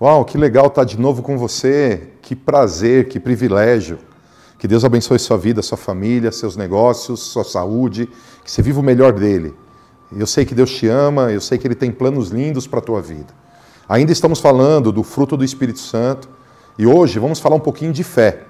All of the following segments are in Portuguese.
Uau, que legal estar de novo com você. Que prazer, que privilégio. Que Deus abençoe sua vida, sua família, seus negócios, sua saúde. Que você viva o melhor dele. Eu sei que Deus te ama, eu sei que Ele tem planos lindos para a tua vida. Ainda estamos falando do fruto do Espírito Santo e hoje vamos falar um pouquinho de fé.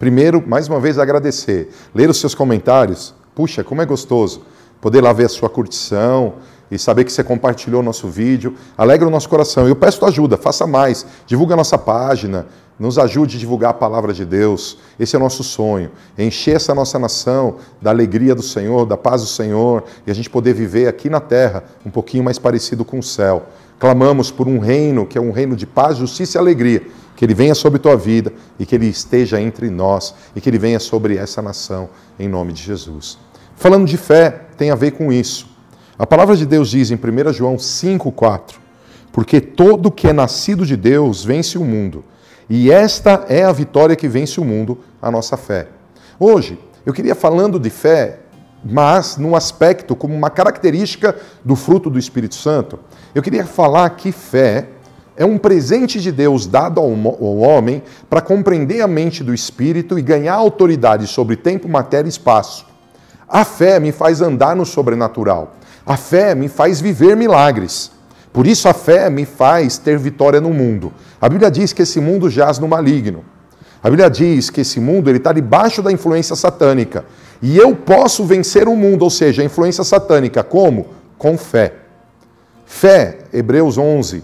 Primeiro, mais uma vez, agradecer. Ler os seus comentários. Puxa, como é gostoso poder lá ver a sua curtição, e saber que você compartilhou o nosso vídeo. Alegra o nosso coração. Eu peço tua ajuda, faça mais. Divulga a nossa página, nos ajude a divulgar a palavra de Deus. Esse é o nosso sonho. Encher essa nossa nação da alegria do Senhor, da paz do Senhor, e a gente poder viver aqui na terra um pouquinho mais parecido com o céu. Clamamos por um reino que é um reino de paz, justiça e alegria. Que ele venha sobre tua vida e que ele esteja entre nós e que ele venha sobre essa nação, em nome de Jesus. Falando de fé, tem a ver com isso. A palavra de Deus diz em 1 João 5,4: Porque todo que é nascido de Deus vence o mundo, e esta é a vitória que vence o mundo, a nossa fé. Hoje, eu queria falando de fé, mas num aspecto como uma característica do fruto do Espírito Santo, eu queria falar que fé é um presente de Deus dado ao homem para compreender a mente do Espírito e ganhar autoridade sobre tempo, matéria e espaço. A fé me faz andar no sobrenatural. A fé me faz viver milagres. Por isso a fé me faz ter vitória no mundo. A Bíblia diz que esse mundo jaz no maligno. A Bíblia diz que esse mundo está debaixo da influência satânica. E eu posso vencer o mundo, ou seja, a influência satânica. Como? Com fé. Fé, Hebreus 11,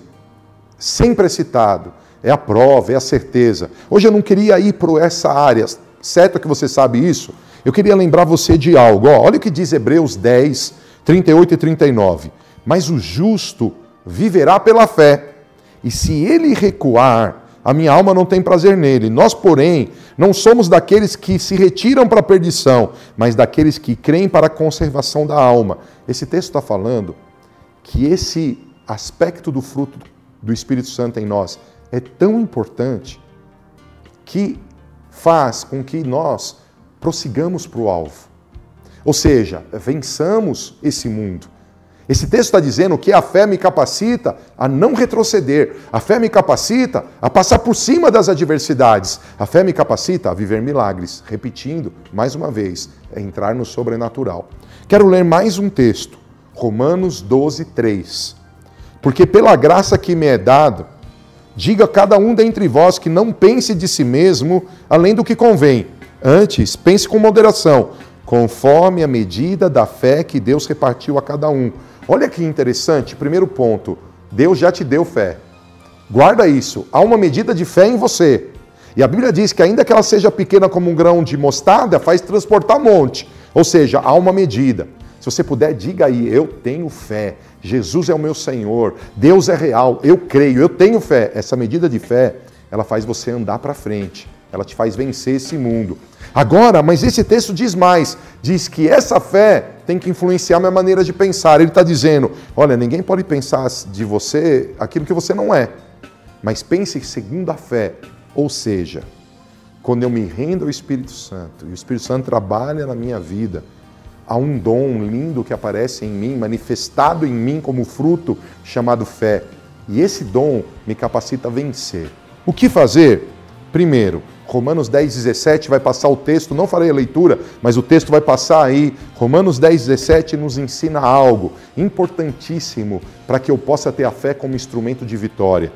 sempre é citado. É a prova, é a certeza. Hoje eu não queria ir para essa área, certo que você sabe isso? Eu queria lembrar você de algo. olha o que diz Hebreus 10, 38 e 39. Mas o justo viverá pela fé, e se ele recuar, a minha alma não tem prazer nele. Nós, porém, não somos daqueles que se retiram para a perdição, mas daqueles que creem para a conservação da alma. Esse texto está falando que esse aspecto do fruto do Espírito Santo em nós é tão importante que faz com que nós prossigamos para o alvo. Ou seja, vençamos esse mundo. Esse texto está dizendo que a fé me capacita a não retroceder, a fé me capacita a passar por cima das adversidades, a fé me capacita a viver milagres. Repetindo, mais uma vez, é entrar no sobrenatural. Quero ler mais um texto, Romanos 12, 3. Porque pela graça que me é dado, diga cada um dentre vós que não pense de si mesmo além do que convém. Antes, pense com moderação conforme a medida da fé que Deus repartiu a cada um. Olha que interessante, primeiro ponto, Deus já te deu fé. Guarda isso, há uma medida de fé em você. E a Bíblia diz que, ainda que ela seja pequena como um grão de mostarda, faz transportar monte. Ou seja, há uma medida. Se você puder, diga aí: eu tenho fé. Jesus é o meu Senhor. Deus é real. Eu creio. Eu tenho fé. Essa medida de fé, ela faz você andar para frente. Ela te faz vencer esse mundo. Agora, mas esse texto diz mais: diz que essa fé tem que influenciar minha maneira de pensar. Ele está dizendo: olha, ninguém pode pensar de você aquilo que você não é, mas pense segundo a fé. Ou seja, quando eu me rendo ao Espírito Santo e o Espírito Santo trabalha na minha vida, há um dom lindo que aparece em mim, manifestado em mim como fruto chamado fé. E esse dom me capacita a vencer. O que fazer? Primeiro, Romanos 10, 17 vai passar o texto, não farei a leitura, mas o texto vai passar aí. Romanos 10, 17 nos ensina algo importantíssimo para que eu possa ter a fé como instrumento de vitória.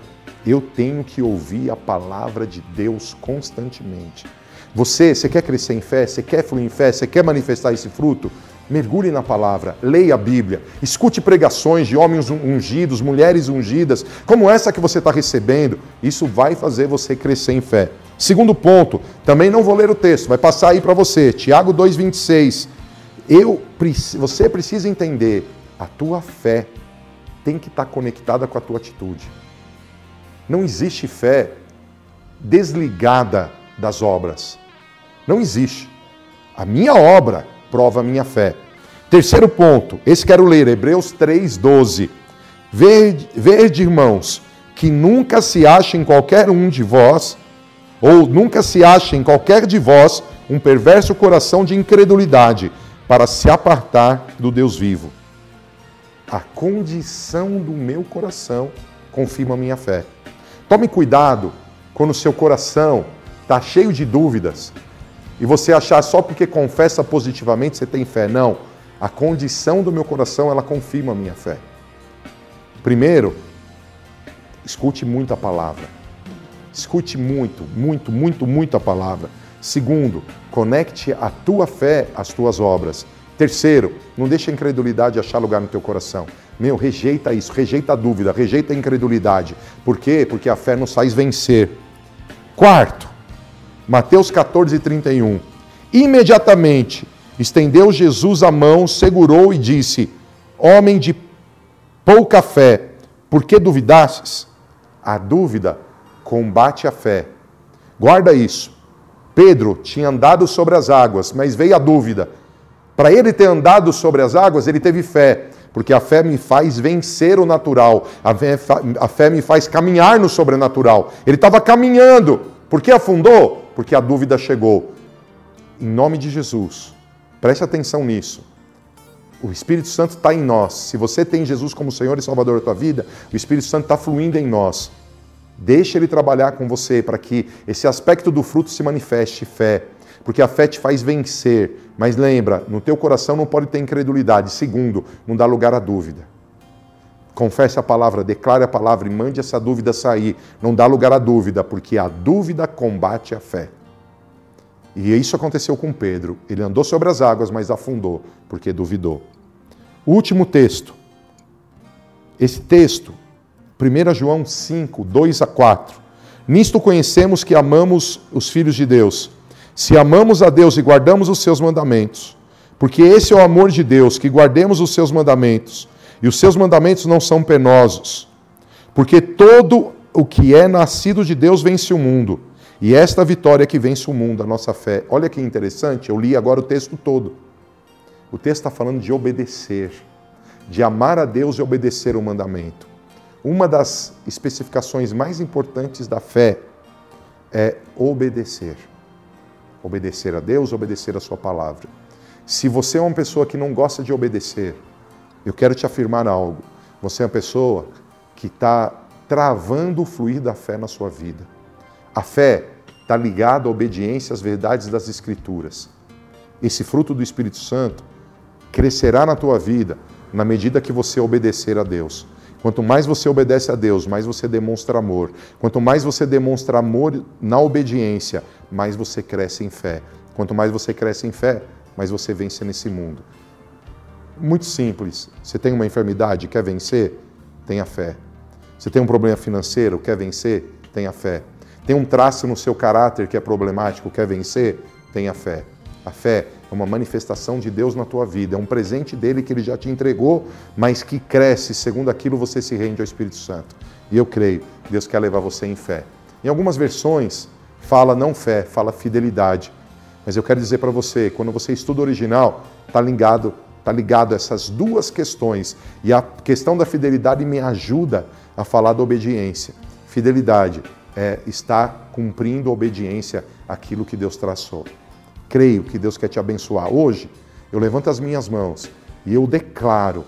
Eu tenho que ouvir a palavra de Deus constantemente. Você, você quer crescer em fé? Você quer fluir em fé? Você quer manifestar esse fruto? Mergulhe na palavra, leia a Bíblia, escute pregações de homens ungidos, mulheres ungidas, como essa que você está recebendo. Isso vai fazer você crescer em fé. Segundo ponto, também não vou ler o texto, vai passar aí para você, Tiago 2,26. Eu, você precisa entender, a tua fé tem que estar tá conectada com a tua atitude. Não existe fé desligada das obras. Não existe. A minha obra prova a minha fé. Terceiro ponto, esse quero ler, Hebreus 3,12. Verde, verde, irmãos, que nunca se ache em qualquer um de vós ou nunca se ache em qualquer de vós um perverso coração de incredulidade para se apartar do Deus vivo. A condição do meu coração confirma a minha fé. Tome cuidado quando o seu coração está cheio de dúvidas e você achar só porque confessa positivamente você tem fé. Não. A condição do meu coração, ela confirma a minha fé. Primeiro, escute muito a palavra. Escute muito, muito, muito, muito a palavra. Segundo, conecte a tua fé às tuas obras. Terceiro, não deixe a incredulidade achar lugar no teu coração. Meu, rejeita isso, rejeita a dúvida, rejeita a incredulidade. Por quê? Porque a fé nos faz vencer. Quarto, Mateus 14, 31. Imediatamente estendeu Jesus a mão, segurou e disse: Homem de pouca fé, por que duvidastes? A dúvida combate a fé. Guarda isso. Pedro tinha andado sobre as águas, mas veio a dúvida. Para ele ter andado sobre as águas, ele teve fé, porque a fé me faz vencer o natural, a fé, a fé me faz caminhar no sobrenatural. Ele estava caminhando, por que afundou? Porque a dúvida chegou. Em nome de Jesus, preste atenção nisso. O Espírito Santo está em nós. Se você tem Jesus como Senhor e Salvador da tua vida, o Espírito Santo está fluindo em nós. Deixe ele trabalhar com você para que esse aspecto do fruto se manifeste fé, porque a fé te faz vencer. Mas lembra, no teu coração não pode ter incredulidade. Segundo, não dá lugar à dúvida. Confesse a palavra, declare a palavra e mande essa dúvida sair. Não dá lugar à dúvida, porque a dúvida combate a fé. E isso aconteceu com Pedro. Ele andou sobre as águas, mas afundou, porque duvidou. Último texto. Esse texto, 1 João 5, 2 a 4. Nisto conhecemos que amamos os filhos de Deus. Se amamos a Deus e guardamos os seus mandamentos, porque esse é o amor de Deus, que guardemos os seus mandamentos. E os seus mandamentos não são penosos, porque todo o que é nascido de Deus vence o mundo. E esta vitória que vence o mundo, a nossa fé. Olha que interessante, eu li agora o texto todo. O texto está falando de obedecer, de amar a Deus e obedecer o mandamento. Uma das especificações mais importantes da fé é obedecer. Obedecer a Deus, obedecer a Sua palavra. Se você é uma pessoa que não gosta de obedecer, eu quero te afirmar algo. Você é uma pessoa que está travando o fluir da fé na sua vida. A fé está ligada à obediência às verdades das Escrituras. Esse fruto do Espírito Santo crescerá na tua vida na medida que você obedecer a Deus. Quanto mais você obedece a Deus, mais você demonstra amor. Quanto mais você demonstra amor na obediência, mais você cresce em fé. Quanto mais você cresce em fé, mais você vence nesse mundo. Muito simples. Você tem uma enfermidade, quer vencer? Tenha fé. Você tem um problema financeiro, quer vencer? Tenha fé. Tem um traço no seu caráter que é problemático, quer vencer? Tenha fé. A fé é uma manifestação de Deus na tua vida, é um presente dele que ele já te entregou, mas que cresce segundo aquilo você se rende ao Espírito Santo. E eu creio, Deus quer levar você em fé. Em algumas versões fala não fé, fala fidelidade. Mas eu quero dizer para você, quando você estuda o original, está ligado Está ligado a essas duas questões. E a questão da fidelidade me ajuda a falar da obediência. Fidelidade é estar cumprindo a obediência àquilo que Deus traçou. Creio que Deus quer te abençoar. Hoje, eu levanto as minhas mãos e eu declaro,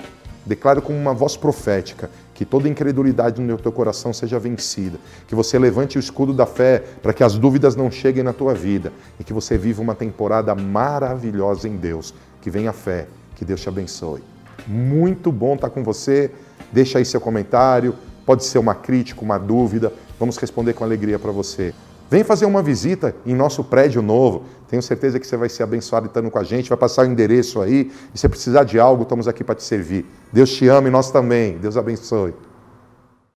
declaro com uma voz profética, que toda incredulidade no teu coração seja vencida, que você levante o escudo da fé para que as dúvidas não cheguem na tua vida e que você viva uma temporada maravilhosa em Deus. Que venha a fé, que Deus te abençoe. Muito bom estar com você. Deixa aí seu comentário. Pode ser uma crítica, uma dúvida. Vamos responder com alegria para você. Vem fazer uma visita em nosso prédio novo. Tenho certeza que você vai ser abençoado estando com a gente. Vai passar o endereço aí. E se precisar de algo, estamos aqui para te servir. Deus te ama e nós também. Deus abençoe.